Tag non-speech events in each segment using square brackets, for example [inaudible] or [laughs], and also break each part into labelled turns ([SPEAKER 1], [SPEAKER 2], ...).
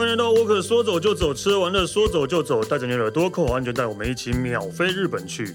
[SPEAKER 1] 欢迎来到沃克，说走就走，吃完了说走就走，带着你的耳朵扣好安全带，我们一起秒飞日本去。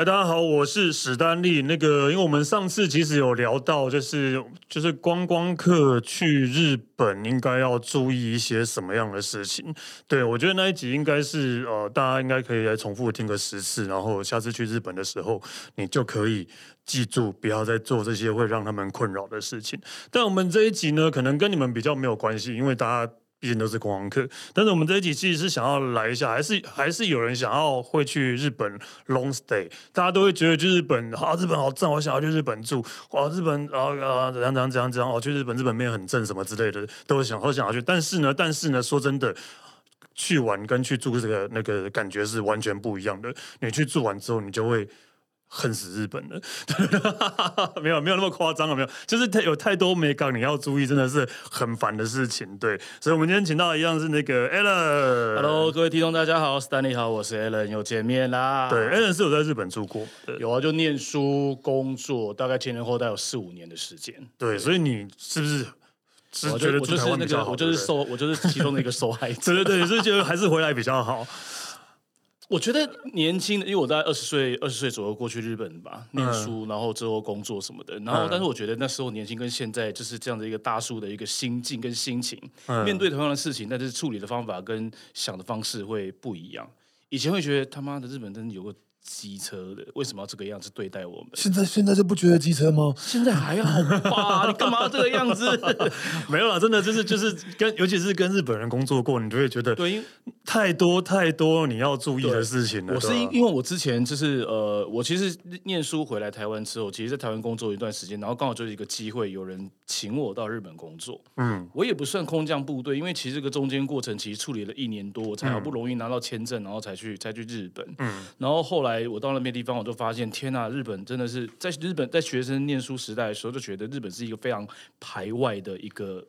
[SPEAKER 1] 大家好，我是史丹利。那个，因为我们上次其实有聊到，就是就是观光客去日本应该要注意一些什么样的事情。对，我觉得那一集应该是呃，大家应该可以来重复听个十次，然后下次去日本的时候，你就可以记住，不要再做这些会让他们困扰的事情。但我们这一集呢，可能跟你们比较没有关系，因为大家。毕竟都是观光客，但是我们这一集其实是想要来一下，还是还是有人想要会去日本 long stay，大家都会觉得去日本啊，日本好正，我想要去日本住，哇，日本啊啊怎样怎样怎样怎样，哦，去日本日本面很正什么之类的，都会想都想要去，但是呢，但是呢，说真的，去玩跟去住这个那个感觉是完全不一样的，你去住完之后，你就会。恨死日本了，[laughs] 没有没有那么夸张了，没有，就是太有太多美感你要注意，真的是很烦的事情。对，所以我们今天请到的一样是那个 Alan，Hello，
[SPEAKER 2] 各位听众大家好，Stanley 好，我是 Alan，又见面啦。
[SPEAKER 1] 对，Alan 是有在日本住过，
[SPEAKER 2] 有啊，就念书工作，大概前前后后有四五年的时间。
[SPEAKER 1] 对，所以你是不是？
[SPEAKER 2] 我觉得我就是那个，我就是受，我就是其中的一个受害者。[laughs]
[SPEAKER 1] 对对对，所以觉得还是回来比较好。
[SPEAKER 2] 我觉得年轻的，因为我在二十岁二十岁左右过去日本吧，念书，然后之后工作什么的，然后但是我觉得那时候年轻跟现在就是这样的一个大叔的一个心境跟心情，面对同样的事情，但是处理的方法跟想的方式会不一样。以前会觉得他妈的日本真的有个。机车的为什么要这个样子对待我们？
[SPEAKER 1] 现在现在就不觉得机车吗？
[SPEAKER 2] 现在还好吧？你干嘛要这个样子？[laughs]
[SPEAKER 1] 没有啦，真的就是就是跟尤其是跟日本人工作过，你就会觉得对，太多太多你要注意的事情了。
[SPEAKER 2] 我是因因为我之前就是呃，我其实念书回来台湾之后，其实在台湾工作一段时间，然后刚好就是一个机会，有人请我到日本工作。嗯，我也不算空降部队，因为其实这个中间过程其实处理了一年多，我才好不容易拿到签证，然后才去才去日本。嗯，然后后来。我到那边地方，我就发现，天呐，日本真的是在日本在学生念书时代的时候，就觉得日本是一个非常排外的一个，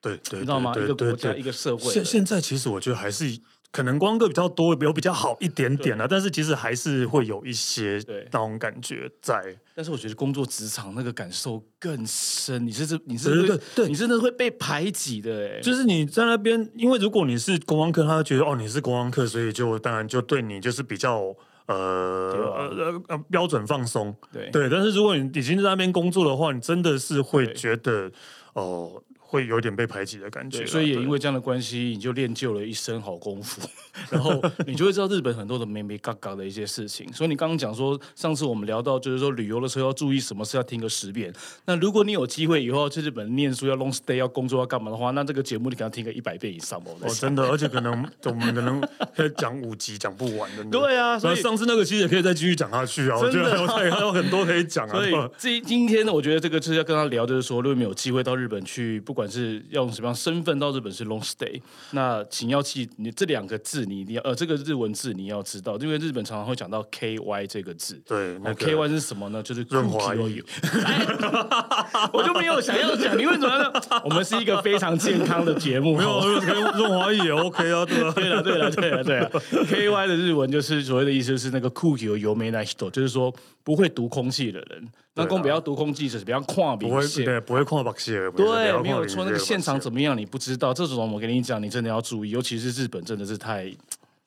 [SPEAKER 1] 对对，
[SPEAKER 2] 你知道吗？一个国家，一个社会。
[SPEAKER 1] 现现在其实我觉得还是可能光哥比较多，有比较好一点点了，但是其实还是会有一些那种感觉在。
[SPEAKER 2] 但是我觉得工作职场那个感受更深，你是这你是对对，你真的会被排挤的哎，
[SPEAKER 1] 就是你在那边，因为如果你是观光客，他觉得哦你是观光客，所以就当然就对你就是比较。呃呃呃，标准放松，
[SPEAKER 2] 对。
[SPEAKER 1] 对，但是如果你已经在那边工作的话，你真的是会觉得哦。呃会有点被排挤的感觉，
[SPEAKER 2] 所以也因为这样的关系，你就练就了一身好功夫，[laughs] 然后你就会知道日本很多的美眉嘎嘎的一些事情。所以你刚刚讲说，上次我们聊到就是说旅游的时候要注意什么事，要听个十遍。那如果你有机会以后去日本念书，要 long stay，要工作，要干嘛的话，那这个节目你可能听个一百遍以上哦。
[SPEAKER 1] 真的，而且可能我们可能可以讲五集讲不完的。[laughs]
[SPEAKER 2] 对啊，所以
[SPEAKER 1] 上次那个其实也可以再继续讲下去啊。我觉得还有还有很多可以讲啊。[laughs]
[SPEAKER 2] 所以今今天呢，我觉得这个就是要跟他聊，就是说，如果你有机会到日本去，不管是要用什么样身份到日本是 long stay，那请要记你这两个字，你一定要呃这个日文字你要知道，因为日本常常会讲到 K Y 这个字。
[SPEAKER 1] 对，那
[SPEAKER 2] K Y 是什么呢？就是润
[SPEAKER 1] 滑油。[laughs]
[SPEAKER 2] 我就没有想要讲，你为什么呢？我们是一个非常健康的节目，
[SPEAKER 1] 没有[laughs] 润滑液也 OK 啊，对啊，
[SPEAKER 2] 对了，对了，对了，对啊。K Y 的日文就是所谓的意思是那个空気を読めない人，就是说不会读空气的人。那公不要读空气，是比较跨明线，
[SPEAKER 1] 对，不会跨白线。
[SPEAKER 2] 对，没有 错。那个现场怎么样，你不知道。这种我跟你讲，你真的要注意，尤其是日本，真的是太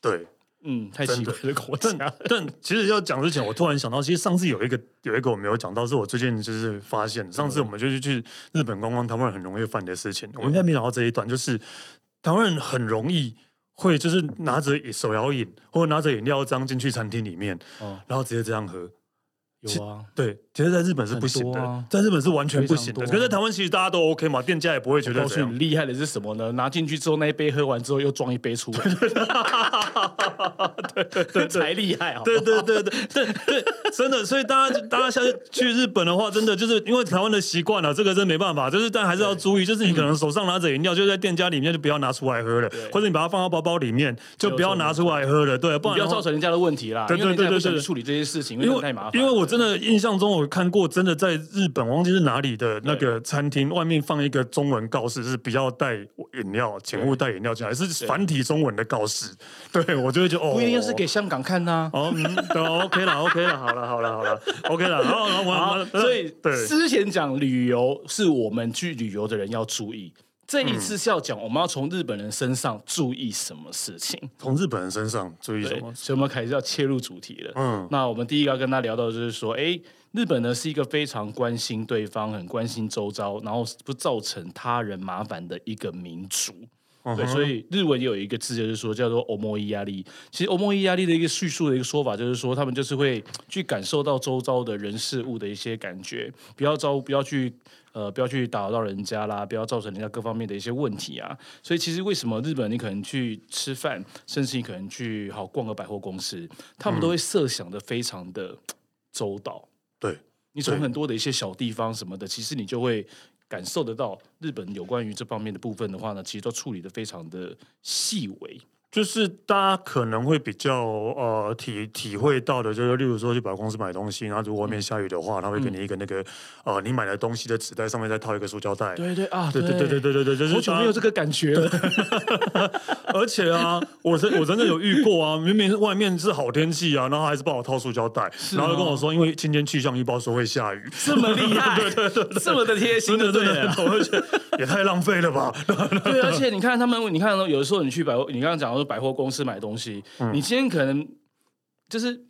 [SPEAKER 1] 对，
[SPEAKER 2] 嗯，太奇怪的国家。
[SPEAKER 1] 但但其实要讲之前，我突然想到，其实上次有一个有一个我没有讲到，是我最近就是发现，上次我们就是去日本观光，台湾人很容易犯的事情。我们应该没讲到这一段，就是台湾人很容易会就是拿着手摇饮或者拿着饮料装进去餐厅里面，然后直接这样喝。
[SPEAKER 2] 有啊，
[SPEAKER 1] 对，其实在日本是不行的，啊、在日本是完全不行的。啊、可是在台湾其实大家都 OK 嘛，店家也不会觉得。告诉你，
[SPEAKER 2] 厉害的是什么呢？拿进去之后，那一杯喝完之后，又装一杯出来。[laughs] 对对对，才厉害啊！
[SPEAKER 1] 对对对对对对，真的。所以大家大家下次去日本的话，真的就是因为台湾的习惯了，这个真没办法。就是但还是要注意，就是你可能手上拿着饮料，就在店家里面就不要拿出来喝了，或者你把它放到包包里面，就不要拿出来喝了。对，不然不要
[SPEAKER 2] 造成人家的问题啦。对对对对对，处理这些事情因为太麻烦。
[SPEAKER 1] 因为我。真的印象中，我看过真的在日本，忘记是哪里的那个餐厅外面放一个中文告示，是不要带饮料，请勿带饮料进来，是繁体中文的告示。[laughs] 对，我就会觉得哦，
[SPEAKER 2] 不一定是给香港看呐、啊。
[SPEAKER 1] 哦，嗯，对，OK 了，OK 了，好了，好了，好了，OK 了。然后，然后我，
[SPEAKER 2] 所以对之前讲旅游是我们去旅游的人要注意。这一次是要讲，我们要从日本人身上注意什么事情？
[SPEAKER 1] 从日本人身上注意什么？
[SPEAKER 2] 所以我们开始要切入主题了。嗯，那我们第一个要跟他聊到的就是说，哎，日本呢是一个非常关心对方、很关心周遭，然后不造成他人麻烦的一个民族。嗯、对，所以日文有一个字就是说叫做“思いやり”。其实“思いやり”的一个叙述的一个说法就是说，他们就是会去感受到周遭的人事物的一些感觉，不要招，不要去。呃，不要去打扰到人家啦，不要造成人家各方面的一些问题啊。所以其实为什么日本你可能去吃饭，甚至你可能去好逛个百货公司，他们都会设想的非常的周到。
[SPEAKER 1] 对，
[SPEAKER 2] 你从很多的一些小地方什么的，其实你就会 感受得到日本有关于这方面的部分的话呢，其实都处理的非常的细微。
[SPEAKER 1] 就是大家可能会比较呃体体会到的，就是例如说去百货公司买东西，然后如果外面下雨的话，他会给你一个那个呃你买的东西的纸袋上面再套一个塑胶袋。
[SPEAKER 2] 对对啊，
[SPEAKER 1] 对对对。对对对对，就是
[SPEAKER 2] 好久没有这个感觉了。[laughs]
[SPEAKER 1] 而且啊，我真我真的有遇过啊，明明外面是好天气啊，然后还是帮我套塑胶袋，然后就跟我说，因为今天气象预报说会下雨，
[SPEAKER 2] 这么厉害，[laughs] 对对对，这么的贴心对，对，
[SPEAKER 1] 而且也太浪费了吧。
[SPEAKER 2] 对，而且你看他们，你看有的时候你去百货，你刚刚讲。百货公司买东西，嗯、你今天可能就是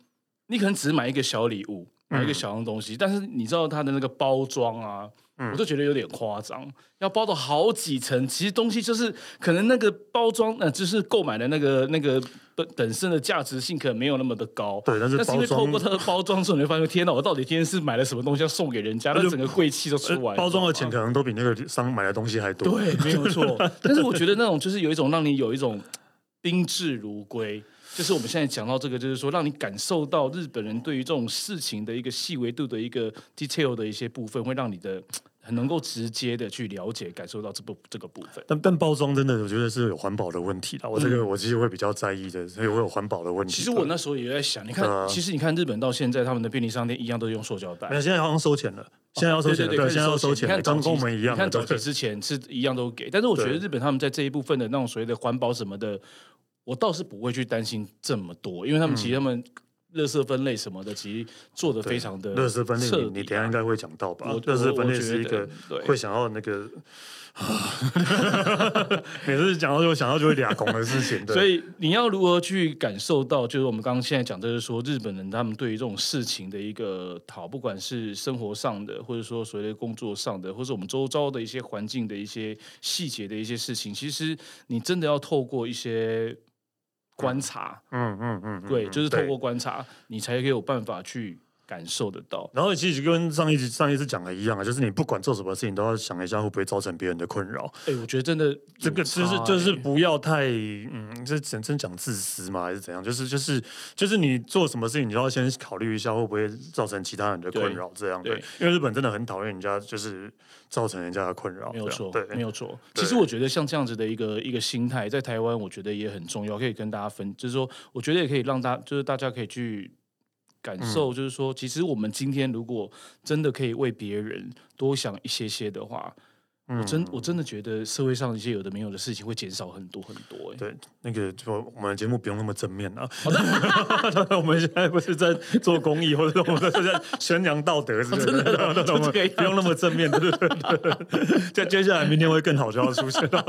[SPEAKER 2] 你可能只买一个小礼物，买一个小样东西，嗯、但是你知道它的那个包装啊，嗯、我就觉得有点夸张，要包到好几层。其实东西就是可能那个包装，呃，就是购买的那个那个本本身的价值性可能没有那么的高。
[SPEAKER 1] 对，但是，但是因为
[SPEAKER 2] 透过它的包装之后，你会发现，天哪，我到底今天是买了什么东西要送给人家？那整个贵气都出来。
[SPEAKER 1] 包装的钱可能都比那个商买的东西还多。
[SPEAKER 2] 对，没有错。[laughs] 但是我觉得那种就是有一种让你有一种。宾至如归，就是我们现在讲到这个，就是说让你感受到日本人对于这种事情的一个细微度的一个 detail 的一些部分，会让你的很能够直接的去了解、感受到这部这个部分。
[SPEAKER 1] 但但包装真的，我觉得是有环保的问题的。我这个我其实会比较在意的，所以我有环保的问题。
[SPEAKER 2] 其实我那时候也在想，你看，呃、其实你看日本到现在，他们的便利商店一样都是用塑胶袋。
[SPEAKER 1] 那现在好像收钱了，现在要收钱了，对，现在要收钱。你看，跟我们一样，
[SPEAKER 2] 你看早期之前是一样都给，但是我觉得日本他们在这一部分的那种所谓的环保什么的。我倒是不会去担心这么多，因为他们其实他们垃圾分类什么的，其实做的非常的。
[SPEAKER 1] 垃圾分类，你等下应该会讲到吧？垃圾分类是一个会想要那个，[laughs] 每次讲到就想到就会俩拱的事情。
[SPEAKER 2] 所以你要如何去感受到？就是我们刚刚现在讲，就是说日本人他们对于这种事情的一个讨，不管是生活上的，或者说所谓的工作上的，或者我们周遭的一些环境的一些细节的一些事情，其实你真的要透过一些。观察，嗯嗯嗯，对，就是透过观察，你才可以有办法去感受得到。
[SPEAKER 1] 然后其实跟上一集上一次讲的一样啊，就是你不管做什么事情，都要想一下会不会造成别人的困扰。
[SPEAKER 2] 哎，我觉得真的
[SPEAKER 1] 这个就是就是不要太嗯，这真真讲自私嘛？还是怎样？就是就是就是你做什么事情，你都要先考虑一下会不会造成其他人的困扰。这样对，因为日本真的很讨厌人家就是。造成人家的困扰，
[SPEAKER 2] 没有错，
[SPEAKER 1] 对，
[SPEAKER 2] 没有错。其实我觉得像这样子的一个一个心态，在台湾我觉得也很重要，可以跟大家分，就是说，我觉得也可以让大，就是大家可以去感受，就是说，其实我们今天如果真的可以为别人多想一些些的话。我真我真的觉得社会上一些有的没有的事情会减少很多很多哎。
[SPEAKER 1] 对，那个就我们的节目不用那么正面了。好的，[laughs] 我们现在不是在做公益，或者我们是在宣扬道德，是不是？真的，[laughs] 不用那么正面。对对对。在接下来明天会更好，就要出现了。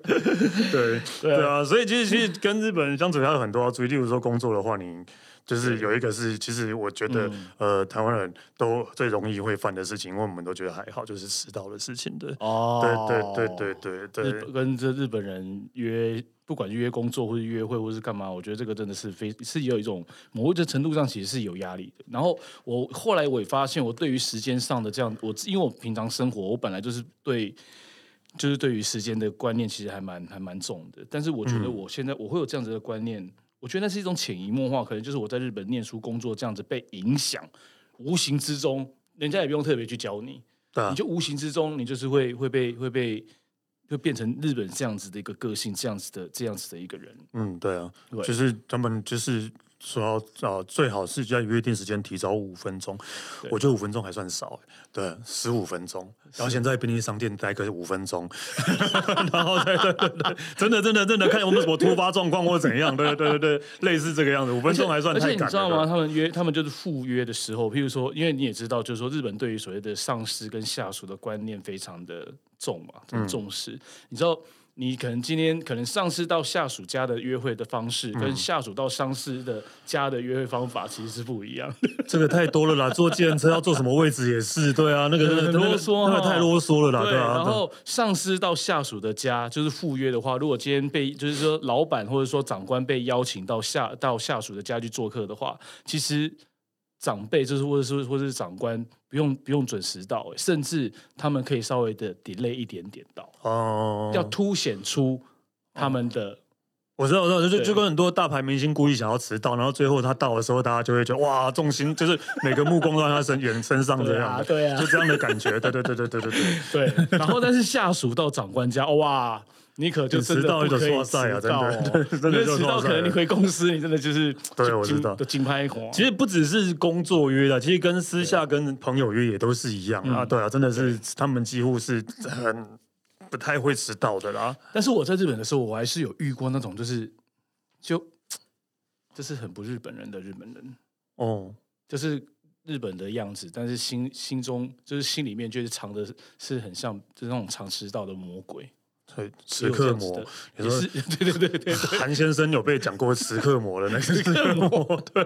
[SPEAKER 1] [laughs] 对对啊，所以其实其实跟日本人相处还有很多要注意，例如说工作的话，你。就是有一个是，其实我觉得，嗯、呃，台湾人都最容易会犯的事情，因为我们都觉得还好，就是迟到的事情，对，哦，对对对对对对，
[SPEAKER 2] 跟这日本人约，不管约工作或者约会或是干嘛，我觉得这个真的是非是有一种某一个程度上其实是有压力的。然后我后来我也发现，我对于时间上的这样，我因为我平常生活，我本来就是对，就是对于时间的观念其实还蛮还蛮重的。但是我觉得我现在我会有这样子的观念。我觉得那是一种潜移默化，可能就是我在日本念书、工作这样子被影响，无形之中，人家也不用特别去教你，啊、你就无形之中，你就是会会被会被会变成日本这样子的一个个性，这样子的这样子的一个人。
[SPEAKER 1] 嗯，对啊，对就是他们就是说要啊，最好是在约定时间提早五分钟。我觉得五分钟还算少，对，十五分钟。然后先在便利商店待个五分钟，[laughs] 然后再对对对，真的真的真的看有没有什么突发状况或怎样，对对对对，类似这个样子，五分钟还算太赶。而且
[SPEAKER 2] 你知道吗？他们约他们就是赴约的时候，譬如说，因为你也知道，就是说日本对于所谓的上司跟下属的观念非常的重嘛，很重视。嗯、你知道？你可能今天可能上司到下属家的约会的方式，跟下属到上司的家的约会方法其实是不一样。
[SPEAKER 1] 这个太多了啦，[laughs] 坐计程车要坐什么位置也是，对啊，那个很啰嗦，那个太啰嗦了啦，对啊。
[SPEAKER 2] 然后上司到下属的家就是赴约的话，如果今天被就是说老板或者说长官被邀请到下到下属的家去做客的话，其实。长辈就是或者是或者是长官不用不用准时到，甚至他们可以稍微的 delay 一点点到哦，要凸显出他们的。
[SPEAKER 1] 我知道，我知道，就就跟很多大牌明星故意想要迟到，然后最后他到的时候，大家就会觉得哇，重心就是每个目光都在他身眼身上这样，[laughs]
[SPEAKER 2] 对啊，
[SPEAKER 1] 就这样的感觉，对对对对对对
[SPEAKER 2] 对对。然后但是下属到长官家，哇。你可就迟到一个错赛啊！真的，[laughs] 真的迟到可能你回公司，你真的就是 [laughs]
[SPEAKER 1] 对，我知道
[SPEAKER 2] 的金牌款。
[SPEAKER 1] 其实不只是工作约的，其实跟私下跟朋友约也都是一样啊。对啊，真的是他们几乎是很不太会迟到的啦。
[SPEAKER 2] 但是我在日本的时候，我还是有遇过那种，就是就就是很不日本人的日本人哦，就是日本的样子，但是心心中就是心里面就是藏的是很像就是那种常迟到的魔鬼。
[SPEAKER 1] 对，时刻魔，
[SPEAKER 2] 你说对对对对。[laughs]
[SPEAKER 1] 韩先生有被讲过时刻魔的那个时刻魔，[laughs] 对，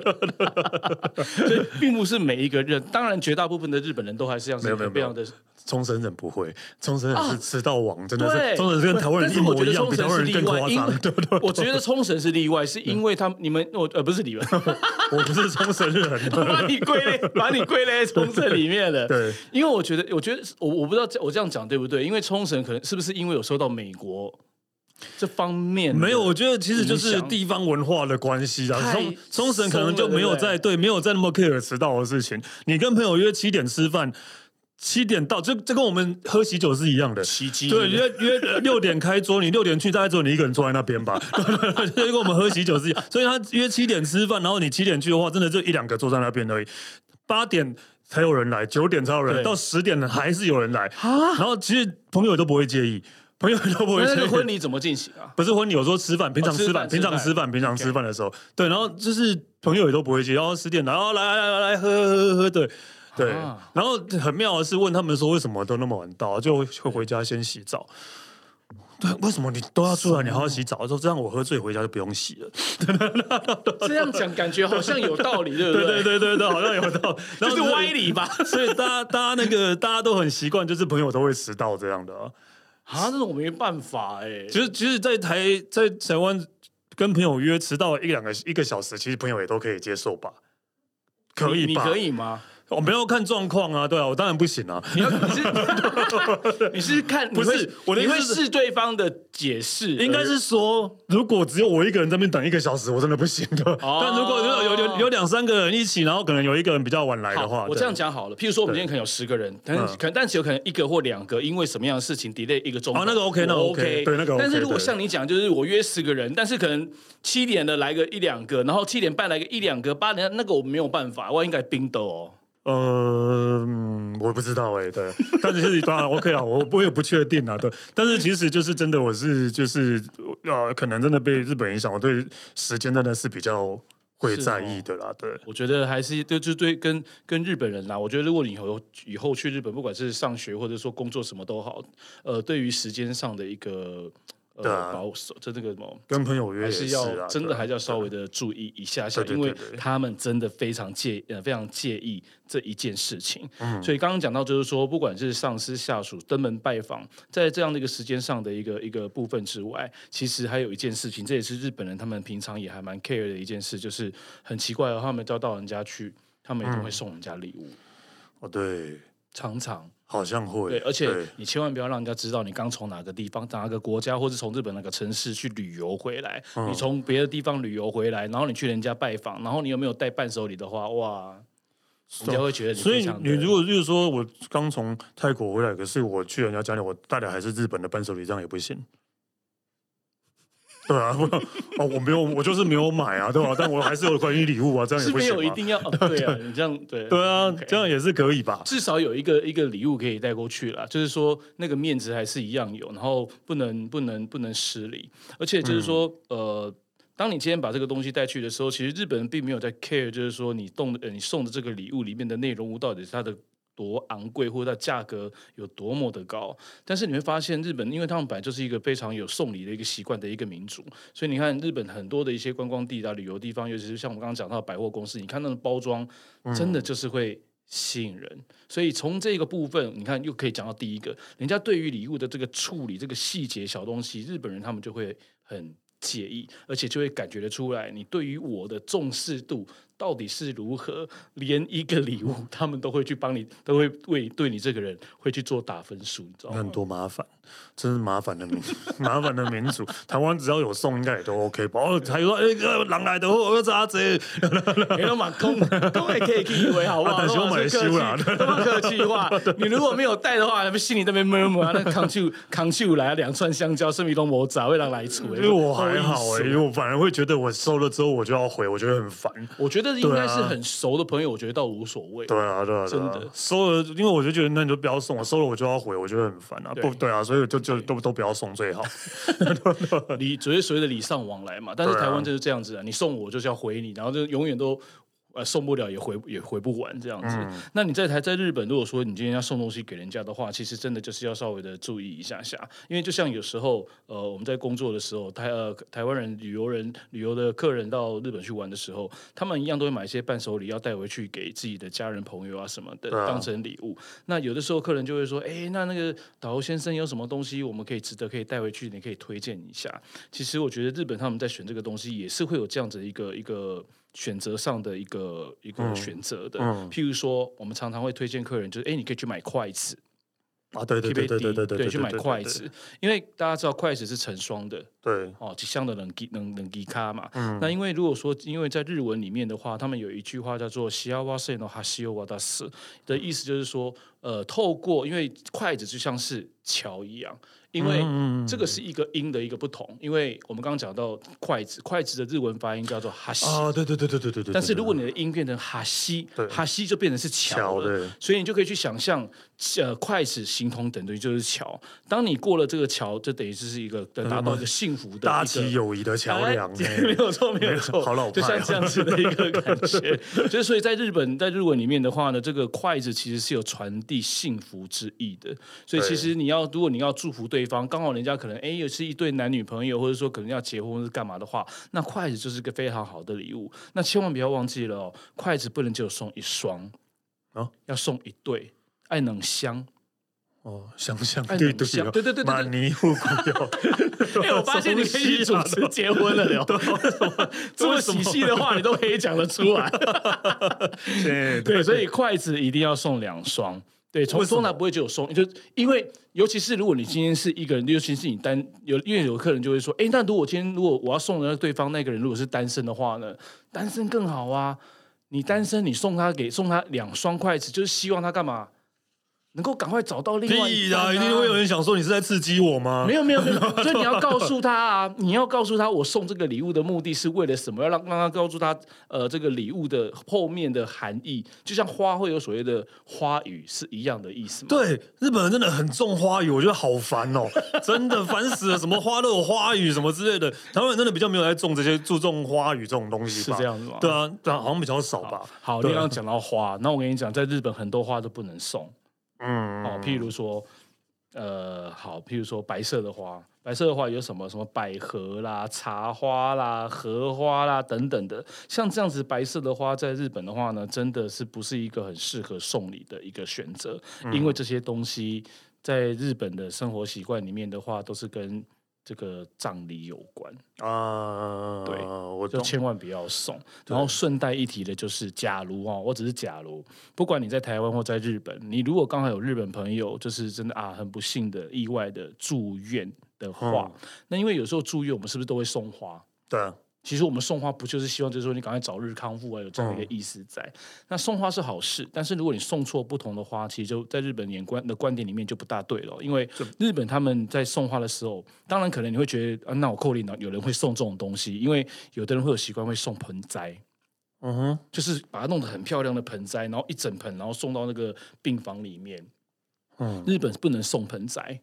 [SPEAKER 1] [laughs]
[SPEAKER 2] 所以并不是每一个人，当然绝大部分的日本人都还是这样，没有没有这样的。
[SPEAKER 1] 冲绳人不会，冲绳人是迟到王，真的是冲绳跟台湾人一模一样，比台湾人更夸张，对不对？
[SPEAKER 2] 我觉得冲绳是例外，是因为他你们我呃不是你们，[laughs]
[SPEAKER 1] 我不是冲绳人，
[SPEAKER 2] 把你归类把你归类在冲绳里面的，[laughs] 对，因为我觉得我觉得我我不知道我这样讲对不对？因为冲绳可能是不是因为有受到美国这方面
[SPEAKER 1] 没有？我觉得其实就是地方文化的关系啊。冲冲绳可能就没有在对没有在那么 care 迟到的事情。你跟朋友约七点吃饭。七点到，这这跟我们喝喜酒是一样的。
[SPEAKER 2] 奇迹。
[SPEAKER 1] 对，约约六点开桌，你六点去，大概只有你一个人坐在那边吧。[laughs] 就跟我们喝喜酒是一样，所以他约七点吃饭，然后你七点去的话，真的就一两个坐在那边而已。八点才有人来，九点才有人，对到十点还是有人来。啊。然后其实朋友都不会介意，朋友都不会介意。
[SPEAKER 2] 那个婚礼怎么进行啊？
[SPEAKER 1] 不是婚礼，有时候吃饭，平常吃饭，平常吃饭，平常吃饭的时候，对，然后就是朋友也都不会介意。然后十点来，然后来来来来喝喝喝喝，对。对，然后很妙的是问他们说为什么都那么晚到，就会回家先洗澡。对，为什么你都要出来，你还要洗澡？说这样我喝醉回家就不用洗了。[laughs]
[SPEAKER 2] 这样讲感觉好像有道理，对不对？[laughs]
[SPEAKER 1] 对对对对，好像有道理，[laughs]
[SPEAKER 2] 就是歪理吧？
[SPEAKER 1] 所以大家大家那个大家都很习惯，就是朋友都会迟到这样的啊。
[SPEAKER 2] 啊，这种我没办法哎。
[SPEAKER 1] 其实其实，在台在台湾跟朋友约迟到一两个一个小时，其实朋友也都可以接受吧？可以吧？
[SPEAKER 2] 你可以吗？
[SPEAKER 1] 我没有看状况啊，对啊，我当然不行啊。
[SPEAKER 2] 你是 [laughs] 你是看不是？我你会视对方的解释，
[SPEAKER 1] 应该是说，如果只有我一个人在那边等一个小时，我真的不行的。但如果有有有两三个人一起，然后可能有一个人比较晚来的话，
[SPEAKER 2] 我这样讲好了。譬如说，我们今天可能有十个人，但可能但只有可能一个或两个，因为什么样的事情 delay 一个钟。
[SPEAKER 1] 哦，那个 OK，那 OK，对那个。
[SPEAKER 2] 但是如果像你讲，就是我约十个人，但是可能七点的来个一两个，然后七点半来个一两个，八点那个我没有办法，我应该冰斗哦。
[SPEAKER 1] 呃、嗯，我不知道哎、欸，对，[laughs] 但是是当然 OK 啊，我我也不确定啊，对，但是其实就是真的，我是就是呃，可能真的被日本影响，我对时间真的是比较会在意的啦，哦、对，
[SPEAKER 2] 我觉得还是就就对跟跟日本人啦，我觉得如果你以后以后去日本，不管是上学或者说工作什么都好，呃，对于时间上的一个。对啊，保守就这个什么，
[SPEAKER 1] 跟朋友约
[SPEAKER 2] 还是要真的还是要稍微的注意一下下，因为他们真的非常介呃非常介意这一件事情。嗯，所以刚刚讲到就是说，不管是上司下属登门拜访，在这样的一个时间上的一个一个部分之外，其实还有一件事情，这也是日本人他们平常也还蛮 care 的一件事，就是很奇怪的，他们要到人家去，他们一定会送人家礼物。
[SPEAKER 1] 哦，对，
[SPEAKER 2] 常常。
[SPEAKER 1] 好像会，
[SPEAKER 2] 对，而且你千万不要让人家知道你刚从哪个地方、哪个国家，或是从日本哪个城市去旅游回来。嗯、你从别的地方旅游回来，然后你去人家拜访，然后你有没有带伴手礼的话，哇，人家会觉得你。
[SPEAKER 1] 所以你如果就是说我刚从泰国回来，可是我去人家家里，我带的还是日本的伴手礼，这样也不行。对啊，不 [laughs] 哦，我没有，我就是没有买啊，对吧？但我还是有关于礼物啊，这样也不行。
[SPEAKER 2] 是没有一定要，哦、[laughs] 对啊，你这样对
[SPEAKER 1] 对啊
[SPEAKER 2] ，okay,
[SPEAKER 1] 这样也是可以吧？
[SPEAKER 2] 至少有一个一个礼物可以带过去啦，就是说那个面子还是一样有，然后不能不能不能失礼，而且就是说、嗯、呃。当你今天把这个东西带去的时候，其实日本人并没有在 care，就是说你动的、你送的这个礼物里面的内容物到底是它的多昂贵，或者它价格有多么的高。但是你会发现，日本因为他们本来就是一个非常有送礼的一个习惯的一个民族，所以你看日本很多的一些观光地啊、旅游地方，尤其是像我们刚刚讲到的百货公司，你看那个包装，真的就是会吸引人。嗯、所以从这个部分，你看又可以讲到第一个，人家对于礼物的这个处理、这个细节小东西，日本人他们就会很。介意，而且就会感觉得出来，你对于我的重视度到底是如何？连一个礼物，他们都会去帮你，都会为对你这个人会去做打分数，你知道吗？
[SPEAKER 1] 很多麻烦，真是麻烦的民，[laughs] 麻烦的民族。台湾只要有送，应该也都 OK 吧？哦，还有说，哎哥，狼来的我咋子
[SPEAKER 2] 没有嘛？空空也可以以为好不好？
[SPEAKER 1] 我买修了，
[SPEAKER 2] 这么客气话，[laughs] 你如果没有带的话，那边心里那边闷闷啊，那扛起扛起来两串香蕉，生米都磨杂，会让来处。
[SPEAKER 1] 因为我还好哎，因为我反而会觉得我收了之后我就要回，我觉得很烦。
[SPEAKER 2] 我觉得。这应该是很熟的朋友，我觉得倒无所谓。
[SPEAKER 1] 对啊，对啊，真的收了，因为我就觉得那你就不要送，我收了我就要回，我觉得很烦啊。不对啊，所以就就都都不要送最好。
[SPEAKER 2] 礼所谓所谓的礼尚往来嘛，但是台湾就是这样子啊，你送我就是要回你，然后就永远都。呃，送不了也回也回不完这样子。嗯、那你在台在日本，如果说你今天要送东西给人家的话，其实真的就是要稍微的注意一下下，因为就像有时候，呃，我们在工作的时候，台呃台湾人旅游人旅游的客人到日本去玩的时候，他们一样都会买一些伴手礼要带回去给自己的家人朋友啊什么的，啊、当成礼物。那有的时候客人就会说，哎、欸，那那个导游先生有什么东西我们可以值得可以带回去，你可以推荐一下。其实我觉得日本他们在选这个东西也是会有这样子一个一个。选择上的一个一个选择的，嗯嗯、譬如说，我们常常会推荐客人，就是哎，你可以去买筷子
[SPEAKER 1] 啊，对对对对对对对，
[SPEAKER 2] 对，去买筷子，因为大家知道筷子是成双的，
[SPEAKER 1] 对，
[SPEAKER 2] 哦，吉祥的能吉能能吉卡嘛。嗯、那因为如果说，因为在日文里面的话，他们有一句话叫做“幸せの桥を渡す”的意思，就是说，呃，透过因为筷子就像是桥一样。 因为这个是一个音的一个不同，因为我们刚刚讲到筷子，筷子的日文发音叫做哈西。
[SPEAKER 1] 啊，对对对对对对对。
[SPEAKER 2] 但是如果你的音变成哈西，哈西就变成是巧的，所以你就可以去想象，呃，筷子形同等于就是桥。当你过了这个桥，就等于就是一个达到一个幸福的
[SPEAKER 1] 搭起友谊的桥梁，[laughs]
[SPEAKER 2] 没有错，没有错，
[SPEAKER 1] 好老派，
[SPEAKER 2] 就像这样子的一个感觉。[laughs] 就是所以在日本，在日文里面的话呢，这个筷子其实是有传递幸福之意的。所以其实你要，如果你要祝福对。方刚好人家可能哎，又是一对男女朋友，或者说可能要结婚是干嘛的话，那筷子就是个非常好的礼物。那千万不要忘记了哦，筷子不能只有送一双哦，要送一对，爱能香。
[SPEAKER 1] 哦，香香。对对
[SPEAKER 2] 香，对对对对，
[SPEAKER 1] 满泥护骨。[laughs]
[SPEAKER 2] 哎，我发现你可以主持结婚了 [laughs] 了，这么喜气的话你都可以讲得出来。对对，所以筷子一定要送两双。对，从中他不会只有送，就因为尤其是如果你今天是一个人，尤其是你单有，因为有客人就会说，哎，那如果今天如果我要送的对方那个人如果是单身的话呢，单身更好啊，你单身你送他给送他两双筷子，就是希望他干嘛？能够赶快找到另外一个、啊，
[SPEAKER 1] 一定会有人想说你是在刺激我吗？
[SPEAKER 2] 没有没有没有，[laughs] 所以你要告诉他啊，你要告诉他，我送这个礼物的目的是为了什么？要让让他告诉他，呃，这个礼物的后面的含义，就像花会有所谓的花语是一样的意思吗？
[SPEAKER 1] 对，日本人真的很重花语，我觉得好烦哦，[laughs] 真的烦死了，什么花都有花语什么之类的，台湾人真的比较没有在种这些注重花语这种东西，
[SPEAKER 2] 是这样子吗？
[SPEAKER 1] 对啊，对啊，好像比较少吧。
[SPEAKER 2] 好，好你刚刚讲到花，那我跟你讲，在日本很多花都不能送。嗯，哦，譬如说，呃，好，譬如说白色的花，白色的花有什么？什么百合啦、茶花啦、荷花啦等等的，像这样子白色的花，在日本的话呢，真的是不是一个很适合送礼的一个选择，嗯、因为这些东西在日本的生活习惯里面的话，都是跟。这个葬礼有关啊，对，我就千万不要送。然后顺带一提的就是，假如哦，我只是假如，不管你在台湾或在日本，你如果刚好有日本朋友，就是真的啊，很不幸的意外的住院的话，嗯、那因为有时候住院，我们是不是都会送花？
[SPEAKER 1] 对。
[SPEAKER 2] 其实我们送花不就是希望，就是说你赶快早日康复啊，有这样一个意思在。嗯、那送花是好事，但是如果你送错不同的花，其实就在日本眼观的观点里面就不大对了。因为日本他们在送花的时候，当然可能你会觉得啊，那我扣零呢，有人会送这种东西，因为有的人会有习惯会送盆栽，嗯哼，就是把它弄得很漂亮的盆栽，然后一整盆，然后送到那个病房里面。嗯，日本不能送盆栽。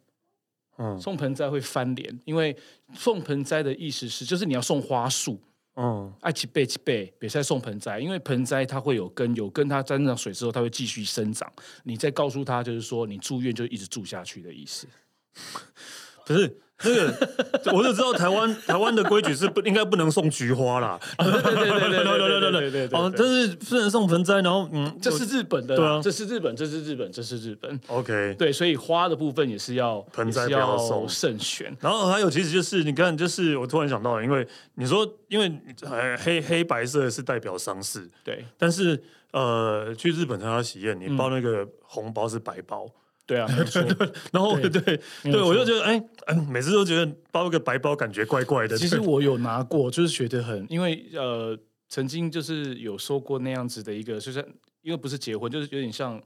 [SPEAKER 2] 嗯，送盆栽会翻脸，因为送盆栽的意思是，就是你要送花束。嗯，爱七倍七倍，别再送盆栽，因为盆栽它会有根，有根它沾上水之后，它会继续生长。你再告诉他，就是说你住院就一直住下去的意思。
[SPEAKER 1] 不是。这个我就知道台湾 [laughs] 台湾的规矩是不应该不能送菊花啦。对对对对对对对对对。哦，但是不能送盆栽，然后嗯，
[SPEAKER 2] 这是日本的，对啊，这是日本，这是日本，这是日本。
[SPEAKER 1] OK，
[SPEAKER 2] 对，所以花的部分也是要
[SPEAKER 1] 盆栽要送，
[SPEAKER 2] 慎选。
[SPEAKER 1] 然后还有，其实就是你看，就是我突然想到，因为你说，因为黑黑白色是代表丧事，
[SPEAKER 2] 对，
[SPEAKER 1] 但是呃，去日本参加喜宴，你包那个红包是白包。
[SPEAKER 2] 对啊，[laughs]
[SPEAKER 1] 然后对对，对我就觉得哎，每次都觉得包一个白包感觉怪怪的。
[SPEAKER 2] 其实我有拿过，就是觉得很，因为呃，曾经就是有收过那样子的一个，就是因为不是结婚，就是有点像。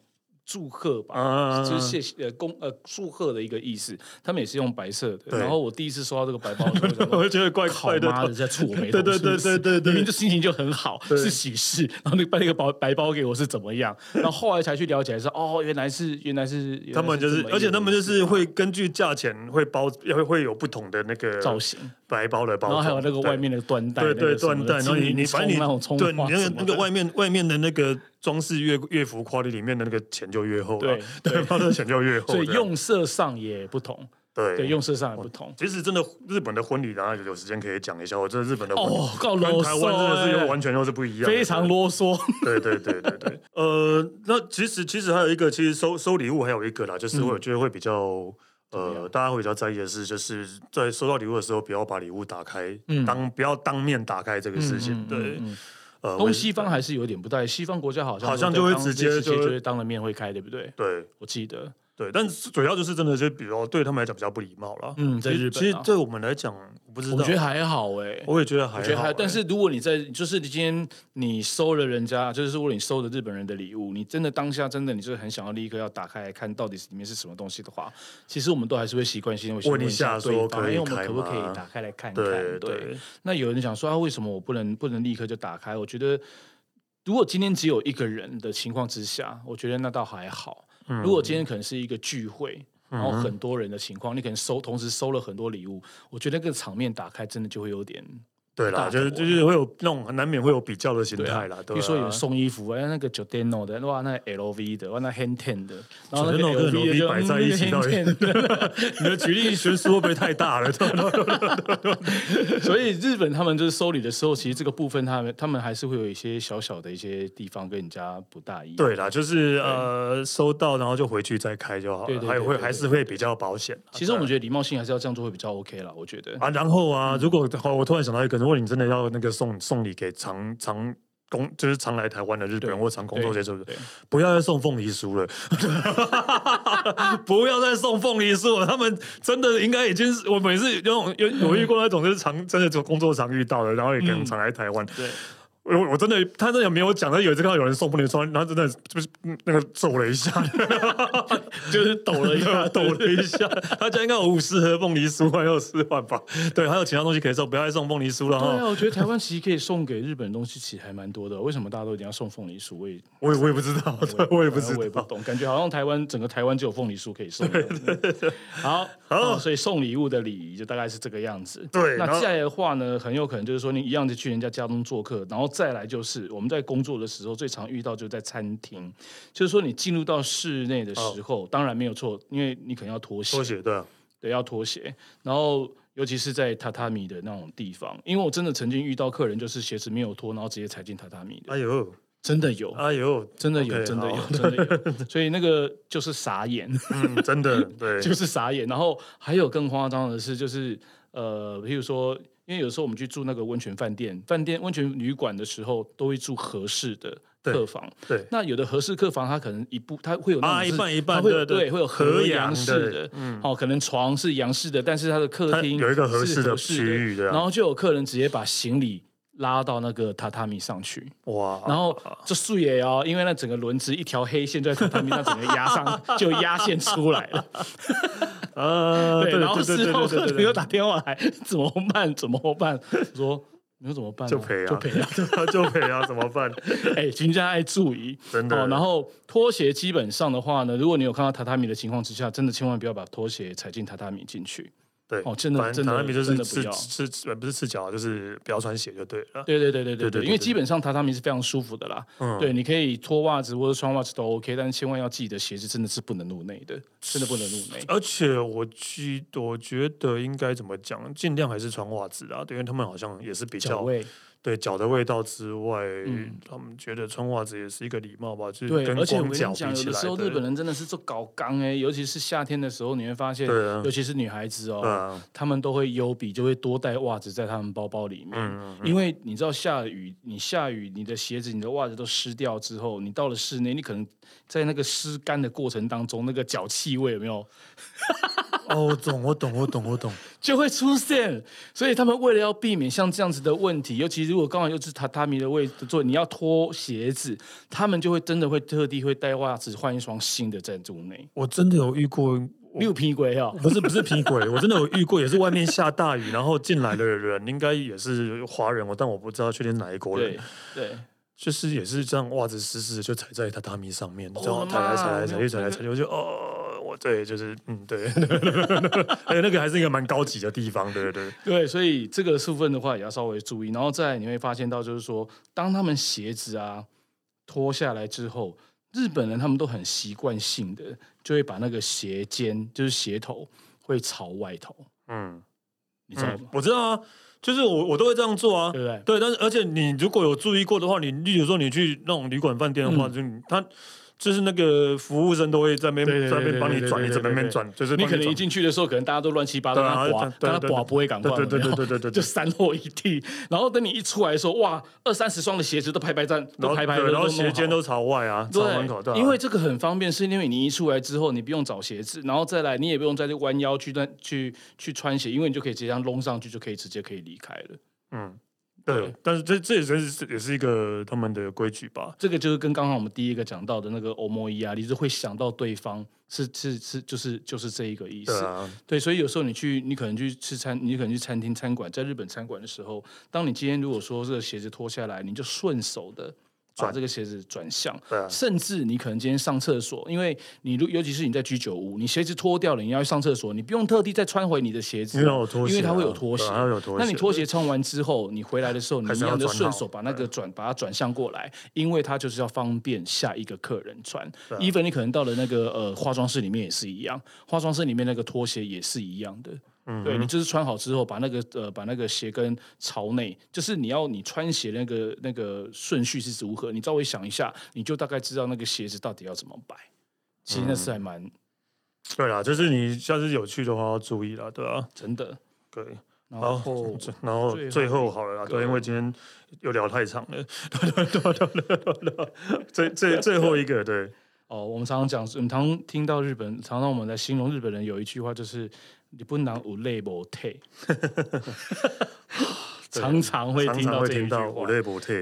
[SPEAKER 2] 祝贺吧，啊、就是谢谢呃恭呃祝贺的一个意思。他们也是用白色的。然后我第一次收到这个白包的时候，[laughs]
[SPEAKER 1] 我就觉得怪怪的，
[SPEAKER 2] 在触我眉头。[laughs] 对对对对对，明明就心情就很好，是喜事。然后你办那个包白包给我是怎么样？然后后来才去了解说，哦，原来是原来是
[SPEAKER 1] 他们就是，而且他们就是会根据价钱会包，会会有不同的那个
[SPEAKER 2] 造型
[SPEAKER 1] 白包的包，
[SPEAKER 2] 然后还有那个外面的缎带，
[SPEAKER 1] 对对缎带，然后你你反正你对你那个那个外面外面的那个。装饰越越浮夸的，里面的那个钱就越厚，对 [laughs] 对，它的钱就越厚。
[SPEAKER 2] 所以用色上也不同，对。对，用色上也不同。
[SPEAKER 1] 其实真的日本的婚礼，然后有时间可以讲一下。我这日本的
[SPEAKER 2] 哦，跟
[SPEAKER 1] 台湾真的是又完全又是不一样，
[SPEAKER 2] 非常啰嗦。
[SPEAKER 1] 对对对对对，[laughs] 呃，那其实其实还有一个，其实收收礼物还有一个啦，就是我觉得会比较呃，大家会比较在意的是，就是在收到礼物的时候，不要把礼物打开，当不要当面打开这个事情，对。
[SPEAKER 2] 呃，东西方还是有点不太，西方国家好像
[SPEAKER 1] 好像就会直接
[SPEAKER 2] 就会当了面会开，对不对？
[SPEAKER 1] 对，
[SPEAKER 2] 我记得。
[SPEAKER 1] 对，但主要就是真的，就比如对他们来讲比较不礼貌了。
[SPEAKER 2] 嗯，在日本，
[SPEAKER 1] 其实对我们来讲，我不知道，
[SPEAKER 2] 我觉得还好哎，
[SPEAKER 1] 我也觉得还好。
[SPEAKER 2] 但是如果你在，就是你今天你收了人家，就是如果你收了日本人的礼物，你真的当下真的你就是很想要立刻要打开来看到底里面是什么东西的话，其实我们都还是会习惯性问一下对方，哎，我们可不可以打开来看看？对。那有人想说啊，为什么我不能不能立刻就打开？我觉得。如果今天只有一个人的情况之下，我觉得那倒还好。嗯、如果今天可能是一个聚会，然后很多人的情况，嗯、你可能收同时收了很多礼物，我觉得那个场面打开真的就会有点。
[SPEAKER 1] 对啦，就是就是会有那种难免会有比较的心态啦。比如
[SPEAKER 2] 说有送衣服，哎，那个 Giordano 的，哇，那 LV 的，哇，那 Hang Ten 的，然后那个
[SPEAKER 1] LV 摆在一起，[laughs] 你的举例悬殊会不会太大了？
[SPEAKER 2] 所以日本他们就是收礼的时候，其实这个部分他们他们还是会有一些小小的一些地方跟人家不大一样。
[SPEAKER 1] 对啦，就是呃，收到然后就回去再开就好了，还会还是会比较保险。
[SPEAKER 2] 其实我们觉得礼貌性还是要这样做会比较 OK 啦，我觉得
[SPEAKER 1] 啊，然后啊，如果好，我突然想到一个。如果你真的要那个送送礼给常常工，就是常来台湾的日本人或常工作这些，是不是？不要再送凤梨酥了，[laughs] 不要再送凤梨酥了。他们真的应该已经是我每次有有有遇过那种，就是常真的就工作常遇到的，然后也可能常来台湾。对。我我真的，他真的没有讲，他有一次看到有人送凤梨酥，然后真的就是那个皱了一下，[laughs] 就是抖了一下，抖了一下。他家应该有五十盒凤梨酥，还有四万吧？对，还有其他东西可以送，不要再送凤梨酥了。
[SPEAKER 2] 对啊，我觉得台湾其实可以送给日本的东西，其实还蛮多的。为什么大家都一定要送凤梨酥？我也
[SPEAKER 1] 我也我也不知道，我也不知道，
[SPEAKER 2] 我也不懂。感觉好像台湾整个台湾只有凤梨酥可以送。[laughs] 好，好，所以送礼物的礼仪就大概是这个样子。
[SPEAKER 1] 对，
[SPEAKER 2] 那接下来的话呢，很有可能就是说你一样的去人家家中做客，然后。再来就是我们在工作的时候最常遇到，就是在餐厅，就是说你进入到室内的时候，当然没有错，因为你可能要脱鞋，
[SPEAKER 1] 脱鞋对，
[SPEAKER 2] 对，要脱鞋。然后尤其是在榻榻米的那种地方，因为我真的曾经遇到客人，就是鞋子没有脱，然后直接踩进榻榻米的。
[SPEAKER 1] 哎呦，
[SPEAKER 2] 真的有，
[SPEAKER 1] 哎呦，
[SPEAKER 2] 真的有，真的有，真的有。所以那个就是傻眼，
[SPEAKER 1] 嗯，真的对，[laughs]
[SPEAKER 2] 就是傻眼。然后还有更夸张的是，就是呃，譬如说。因为有时候我们去住那个温泉饭店、饭店温泉旅馆的时候，都会住合适的客房。对，那有的合适客房，它可能一部它会有那
[SPEAKER 1] 种一半一半，
[SPEAKER 2] 会对会有合洋式的，嗯，哦，可能床是洋式的，但是它的客厅
[SPEAKER 1] 有一个合适的区域的，
[SPEAKER 2] 然后就有客人直接把行李拉到那个榻榻米上去，
[SPEAKER 1] 哇！
[SPEAKER 2] 然后就碎也哦，因为那整个轮子一条黑线在榻榻米上，整个压上就压线出来了。
[SPEAKER 1] 呃，
[SPEAKER 2] 对，然后事后客人又打电话来，怎么办？怎么办？我说。你说怎么办？
[SPEAKER 1] 就赔啊，
[SPEAKER 2] 就赔啊，[laughs]
[SPEAKER 1] 就赔啊，怎么办？[laughs]
[SPEAKER 2] 哎、欸，请大家注意，[laughs]
[SPEAKER 1] 真的。
[SPEAKER 2] 然后拖鞋基本上的话呢，如果你有看到榻榻米的情况之下，真的千万不要把拖鞋踩进榻榻米进去。
[SPEAKER 1] 对
[SPEAKER 2] 哦，真的真的真的不要，
[SPEAKER 1] 是不是赤脚，就是不要穿鞋就对了。
[SPEAKER 2] 对对对对对对，因为基本上榻榻米是非常舒服的啦。嗯，对，你可以脱袜子或者穿袜子都 OK，但是千万要记得鞋子真的是不能入内的，真的不能入内。
[SPEAKER 1] 而且我记，我觉得应该怎么讲，尽量还是穿袜子啊，对，因为他们好像也是比较。对脚的味道之外，嗯，他们觉得穿袜子也是一个礼貌吧。就是跟光脚比起来，
[SPEAKER 2] 有的时候日本人真的是做搞刚哎，尤其是夏天的时候，你会发现，尤其是女孩子哦，他们都会优比，就会多带袜子在他们包包里面。因为你知道下雨，你下雨，你的鞋子、你的袜子都湿掉之后，你到了室内，你可能在那个湿干的过程当中，那个脚气味有没有？[laughs]
[SPEAKER 1] 哦，我懂，我懂，我懂，我懂，[laughs]
[SPEAKER 2] 就会出现。所以他们为了要避免像这样子的问题，尤其如果刚好又是榻榻米的位置做，你要脱鞋子，他们就会真的会特地会带袜子换一双新的在住内。
[SPEAKER 1] 我真的有遇过
[SPEAKER 2] 六皮鬼啊，
[SPEAKER 1] 不是不是皮鬼，我真的有遇过，也是外面下大雨，然后进来的人应该也是华人，我但我不知道确定哪一国人。
[SPEAKER 2] 对，对
[SPEAKER 1] 就是也是这样，袜子湿湿的就踩在榻榻米上面，然后踩来踩来踩去踩来踩去，我就哦。对，就是嗯，对，而 [laughs] 且那个还是一个蛮高级的地方，对对
[SPEAKER 2] 对，所以这个部分的话也要稍微注意。然后再你会发现到，就是说，当他们鞋子啊脱下来之后，日本人他们都很习惯性的就会把那个鞋尖，就是鞋头会朝外头。嗯，你知道吗？嗯，
[SPEAKER 1] 我知道啊，就是我我都会这样做啊，对不对？对，但是而且你如果有注意过的话，你例如说你去那种旅馆饭店的话，嗯，就他。就是那个服务生都会在那边在那边帮你转，一直在那边转。就是
[SPEAKER 2] 你可能一进去的时候，可能大家都乱七八糟，他刮，但他刮不会赶快，
[SPEAKER 1] 对对对对对对，
[SPEAKER 2] 就散落一地。然后等你一出来的时候，哇，二三十双的鞋子都排排站，都排排的，
[SPEAKER 1] 然后鞋尖都朝外啊，朝门口。对，
[SPEAKER 2] 因为这个很方便，是因为你一出来之后，你不用找鞋子，然后再来你也不用再去弯腰去去去穿鞋，因为你就可以直接这样弄上去，就可以直接可以离开了。嗯。
[SPEAKER 1] 对，但是这这也是也是一个他们的规矩吧。
[SPEAKER 2] 这个就是跟刚刚我们第一个讲到的那个欧摩伊啊，你是会想到对方是是是，就是就是这一个意思。对啊，对，所以有时候你去，你可能去吃餐，你可能去餐厅餐馆，在日本餐馆的时候，当你今天如果说这个鞋子脱下来，你就顺手的。把这个鞋子转向，啊、甚至你可能今天上厕所，因为你如尤其是你在居酒屋，你鞋子脱掉了，你要去上厕所，你不用特地再穿回你的鞋子，
[SPEAKER 1] 因为，啊、
[SPEAKER 2] 因为它会有拖鞋。那你拖鞋穿完之后，你回来的时候，你一样的顺手把那个转，把它转向过来，因为它就是要方便下一个客人穿。even 你可能到了那个呃化妆室里面也是一样，化妆室里面那个拖鞋也是一样的。嗯、对，你就是穿好之后，把那个呃，把那个鞋跟朝内，就是你要你穿鞋那个那个顺序是如何，你稍微想一下，你就大概知道那个鞋子到底要怎么摆。其实那是还蛮、嗯，
[SPEAKER 1] 对啦，就是你下次有去的话要注意啦，对啊，
[SPEAKER 2] 真的，
[SPEAKER 1] 对。然后，[laughs] 然后最后好了啦，对，因为今天又聊太长了，对对对对对对，最最最后一个对。
[SPEAKER 2] 哦，我们常常讲，我们常听到日本，常常我们在形容日本人有一句话就是。你不能无泪不退，常常会听到这一句话。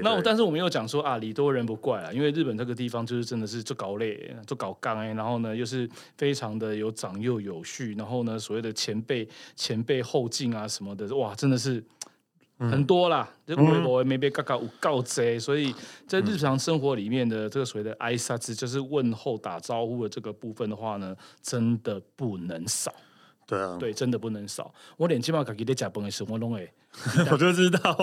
[SPEAKER 2] 那但是我们又讲说啊，礼多人不怪啊，因为日本这个地方就是真的是做搞累，做搞刚哎，然后呢又是非常的有长幼有序，然后呢所谓的前辈前辈后进啊什么的，哇，真的是很多啦。这微博没被嘎嘎有告贼，所以在日常生活里面的这个所谓的挨萨兹，就是问候打招呼的这个部分的话呢，真的不能少。
[SPEAKER 1] 对啊，
[SPEAKER 2] 对，真的不能少。我连起码自己在吃饭的时候，我拢会，[laughs]
[SPEAKER 1] 我就知道。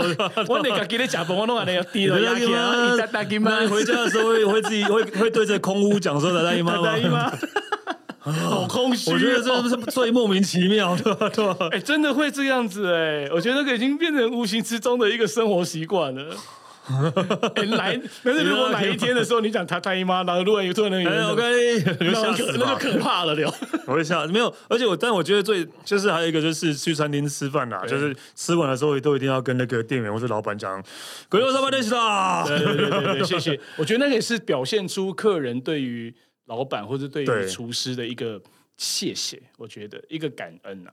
[SPEAKER 2] 我连自己在吃饭，我拢还要低了。[laughs]
[SPEAKER 1] 你回家的时候会会自己会会对着空屋讲说的大姨妈吗？[laughs] [laughs]
[SPEAKER 2] 好空虚，
[SPEAKER 1] 我觉得这是 [laughs] 最莫名其妙的，[laughs] 对吧？
[SPEAKER 2] 哎，真的会这样子哎，我觉得那个已经变成无形之中的一个生活习惯了。来，但是如果哪一天的时候你讲他大姨妈，然后如果有突然那个，
[SPEAKER 1] 哎，OK，
[SPEAKER 2] 那就可怕了，了。
[SPEAKER 1] 我会笑，没有，而且我，但我觉得最就是还有一个就是去餐厅吃饭呐，就是吃完的时候都一定要跟那个店员或者老板讲，各位上班练习啦。
[SPEAKER 2] 对对对对，谢谢。我觉得那个也是表现出客人对于老板或者对于厨师的一个谢谢，我觉得一个感恩呐。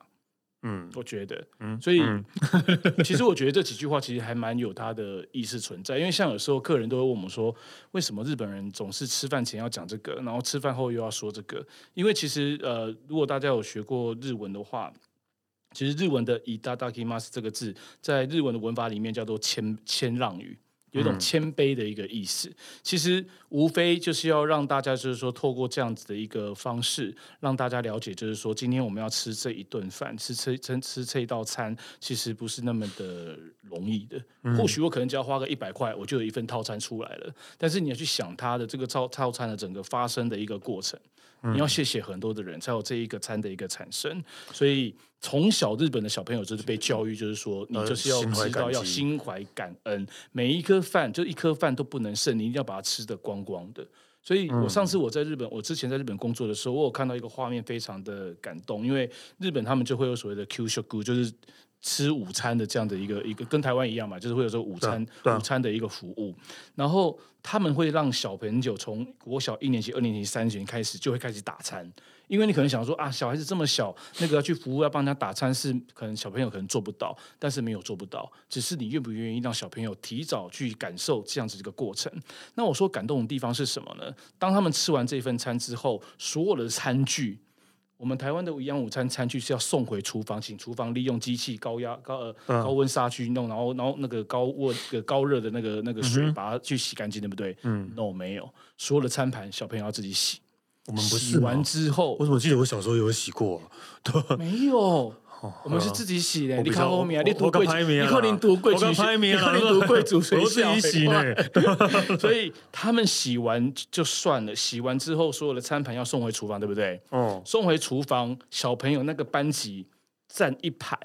[SPEAKER 2] 嗯，我觉得，嗯，所以、嗯、[laughs] 其实我觉得这几句话其实还蛮有它的意思存在，因为像有时候客人都会问我们说，为什么日本人总是吃饭前要讲这个，然后吃饭后又要说这个？因为其实呃，如果大家有学过日文的话，其实日文的“いただきます”这个字，在日文的文法里面叫做谦谦让语。 有一种谦卑的一个意思，其实无非就是要让大家，就是说，透过这样子的一个方式，让大家了解，就是说，今天我们要吃这一顿饭，吃吃吃吃这一道餐，其实不是那么的容易的。或许我可能只要花个一百块，我就有一份套餐出来了。但是你要去想它的这个套套餐的整个发生的一个过程。你要谢谢很多的人，才有这一个餐的一个产生。所以从小日本的小朋友就是被教育，就是说你就是要知道要心怀感恩，每一颗饭就一颗饭都不能剩，你一定要把它吃的光光的。所以我上次我在日本，我之前在日本工作的时候，我有看到一个画面，非常的感动，因为日本他们就会有所谓的 Kyushoku，就是。吃午餐的这样的一个一个跟台湾一样嘛，就是会有说午餐午餐的一个服务，然后他们会让小朋友从国小一年级、二年级、三年级开始就会开始打餐，因为你可能想说啊，小孩子这么小，那个要去服务要帮他打餐是可能小朋友可能做不到，但是没有做不到，只是你愿不愿意让小朋友提早去感受这样子一个过程。那我说感动的地方是什么呢？当他们吃完这份餐之后，所有的餐具。我们台湾的营养午餐餐具是要送回厨房，请厨房利用机器高压高呃高温杀菌弄，然后然后那个高温个高热的那个那个水把它去洗干净，对不对？嗯，no 没有，所有的餐盘小朋友要自己洗。
[SPEAKER 1] 我们不是
[SPEAKER 2] 洗完之后，
[SPEAKER 1] 我怎么记得我小时候有洗过啊？[laughs] 对，
[SPEAKER 2] 没有。我们是自己洗的，你看后面啊，你读贵，
[SPEAKER 1] 你
[SPEAKER 2] 看你读贵族，你看你读贵族学校，
[SPEAKER 1] 自己洗呢。[laughs]
[SPEAKER 2] 所以他们洗完就算了，洗完之后所有的餐盘要送回厨房，对不对？哦，送回厨房，小朋友那个班级站一排，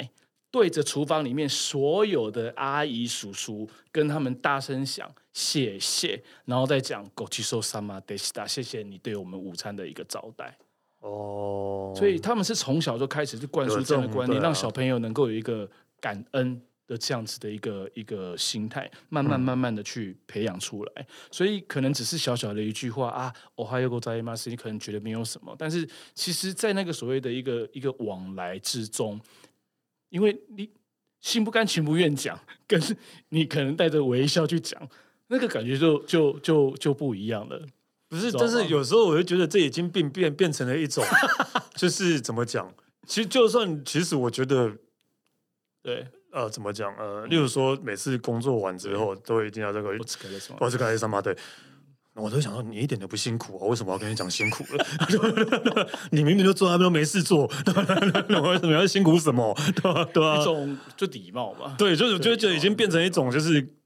[SPEAKER 2] 对着厨房里面所有的阿姨叔叔，跟他们大声讲谢谢，然后再讲ごちそうさまでした，谢谢你对我们午餐的一个招待。 哦，所以他们是从小就开始就灌输这样的观念，让小朋友能够有一个感恩的这样子的一个一个心态，慢慢慢慢的去培养出来。所以可能只是小小的一句话啊，おはようございます，你可能觉得没有什么，但是其实，在那个所谓的一个一个往来之中，因为你心不甘情不愿讲，跟你可能带着微笑去讲，那个感觉就就就就不一样了。
[SPEAKER 1] 不是，但是有时候我就觉得这已经变变变成了一种，[laughs] 就是怎么讲？其实就算其实我觉得，
[SPEAKER 2] 对，
[SPEAKER 1] 呃，怎么讲？呃，例如说每次工作完之后都一定要这个，我是干什么？对，我都想说你一点都不辛苦啊，为什么要跟你讲辛苦了？[laughs] 你明明就坐在那边没事做，[laughs] 我为什么要辛苦什么？对吧？对啊，
[SPEAKER 2] 一种就礼貌吧。
[SPEAKER 1] 对，就是就就已经变成一种就是。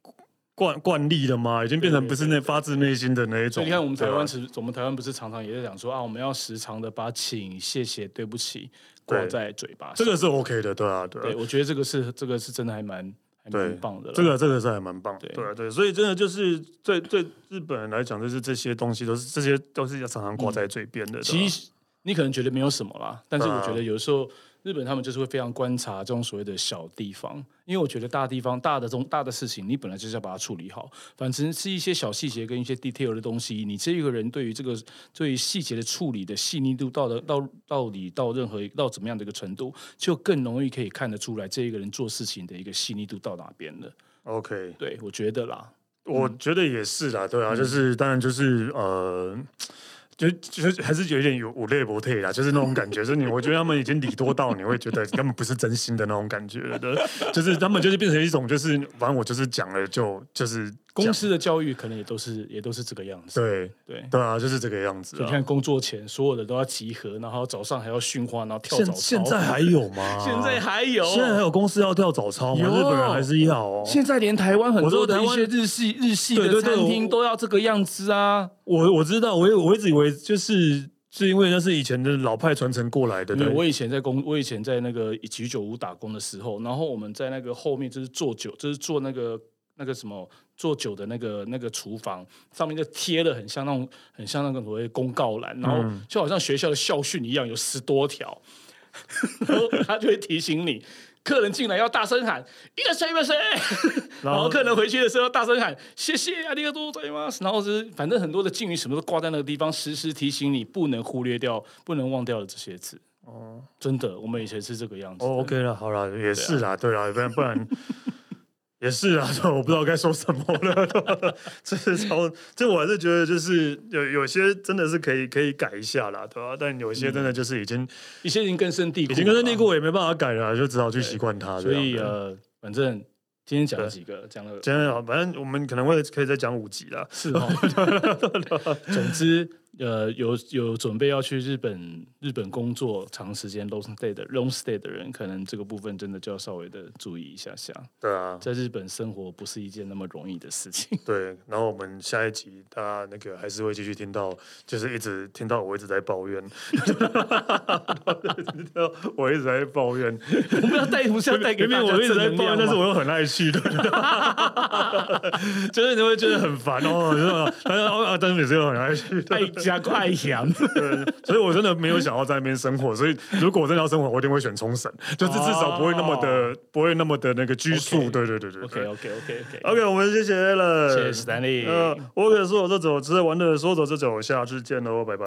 [SPEAKER 1] 惯惯例了吗？已经变成不是那发自内心的那一种。
[SPEAKER 2] 所以你看，我们台湾是，我们台湾不是常常也在讲说啊，我们要时常的把请、谢谢、对不起挂在嘴巴上。
[SPEAKER 1] 这个是 OK 的，对啊，对啊。
[SPEAKER 2] 对，我觉得这个是这个是真的还蛮还蛮棒的。
[SPEAKER 1] 这个这个是还蛮棒的，对对，对。所以真的就是对对日本人来讲，就是这些东西都是这些都是要常常挂在嘴边的。
[SPEAKER 2] 其实你可能觉得没有什么啦，但是我觉得有时候。日本他们就是会非常观察这种所谓的小地方，因为我觉得大地方大的这种大的事情，你本来就是要把它处理好。反正是一些小细节跟一些 detail 的东西，你这一个人对于这个对于细节的处理的细腻度到的到到底到任何到怎么样的一个程度，就更容易可以看得出来这一个人做事情的一个细腻度到哪边了。
[SPEAKER 1] OK，
[SPEAKER 2] 对，我觉得啦，
[SPEAKER 1] 我觉得也是啦，对啊，就是当然就是呃。就就还是有一点有五类不退啦，就是那种感觉，就是你我觉得他们已经礼多到你会觉得根本不是真心的那种感觉的，就是他们就是变成一种就是反正我就是讲了就就是。
[SPEAKER 2] 公司的教育可能也都是也都是这个样子，
[SPEAKER 1] 对对对啊，就是这个样子。
[SPEAKER 2] 你看工作前所有的都要集合，然后早上还要训话，然后跳早操。
[SPEAKER 1] 现在还有吗？[laughs]
[SPEAKER 2] 现在还有，
[SPEAKER 1] 现在还有公司要跳早操吗？日本人还是要哦。
[SPEAKER 2] 现在连台湾很多的一些日系日系的餐厅都要这个样子啊。
[SPEAKER 1] 我我知道，我我一直以为就是是因为那是以前的老派传承过来的。对，
[SPEAKER 2] 我以前在工，我以前在那个居酒屋打工的时候，然后我们在那个后面就是做酒，就是做那个。那个什么做酒的那个那个厨房上面就贴了很像那种很像那个所谓公告栏，然后就好像学校的校训一样，有十多条，[laughs] 然后他就会提醒你，客人进来要大声喊一个谁一个谁，然后客人回去的时候要大声喊谢谢啊，你个多嘴吗？然后是反正很多的敬语什么都挂在那个地方，时时提醒你不能忽略掉、不能忘掉的这些字。哦，真的，我们以前是这个样子。
[SPEAKER 1] 哦，OK 了，好了，也是啦，对啊，不然不然。也是啊，我不知道该说什么了。[laughs] 这是超，这我还是觉得就是有有些真的是可以可以改一下啦，对吧？但有些真的就是已经、嗯、
[SPEAKER 2] 一些已经根深蒂固，
[SPEAKER 1] 已经根深蒂固，我也没办法改了，就只好去习惯它。
[SPEAKER 2] 所以呃，反正。今天讲了几个，讲了，
[SPEAKER 1] 今天好，反正我们可能会可以再讲五集啦。
[SPEAKER 2] 是哦，[laughs] 总之，呃，有有准备要去日本日本工作长时间 long stay 的 long stay 的人，可能这个部分真的就要稍微的注意一下下。
[SPEAKER 1] 对啊，
[SPEAKER 2] 在日本生活不是一件那么容易的事情。[laughs]
[SPEAKER 1] 对，然后我们下一集大家那个还是会继续听到，就是一直听到我一直在抱怨，我一直在抱怨，[laughs]
[SPEAKER 2] 我们要带不是要带给
[SPEAKER 1] 明明我一直在抱怨，但是我又很爱去。[laughs] 就是你会觉得很烦哦，是吧？但是啊，但是每次又很爱去，
[SPEAKER 2] 爱家爱乡，
[SPEAKER 1] 所以我真的没有想要在那边生活。所以如果我真的要生活，我一定会选冲绳，就是至少不会那么的，不会那么的那个拘束。对对对对
[SPEAKER 2] ，OK OK OK
[SPEAKER 1] OK，我们谢谢了，
[SPEAKER 2] 谢谢 Stanley。
[SPEAKER 1] 我可说走就走，只是玩的说走就走，下次见喽，拜拜。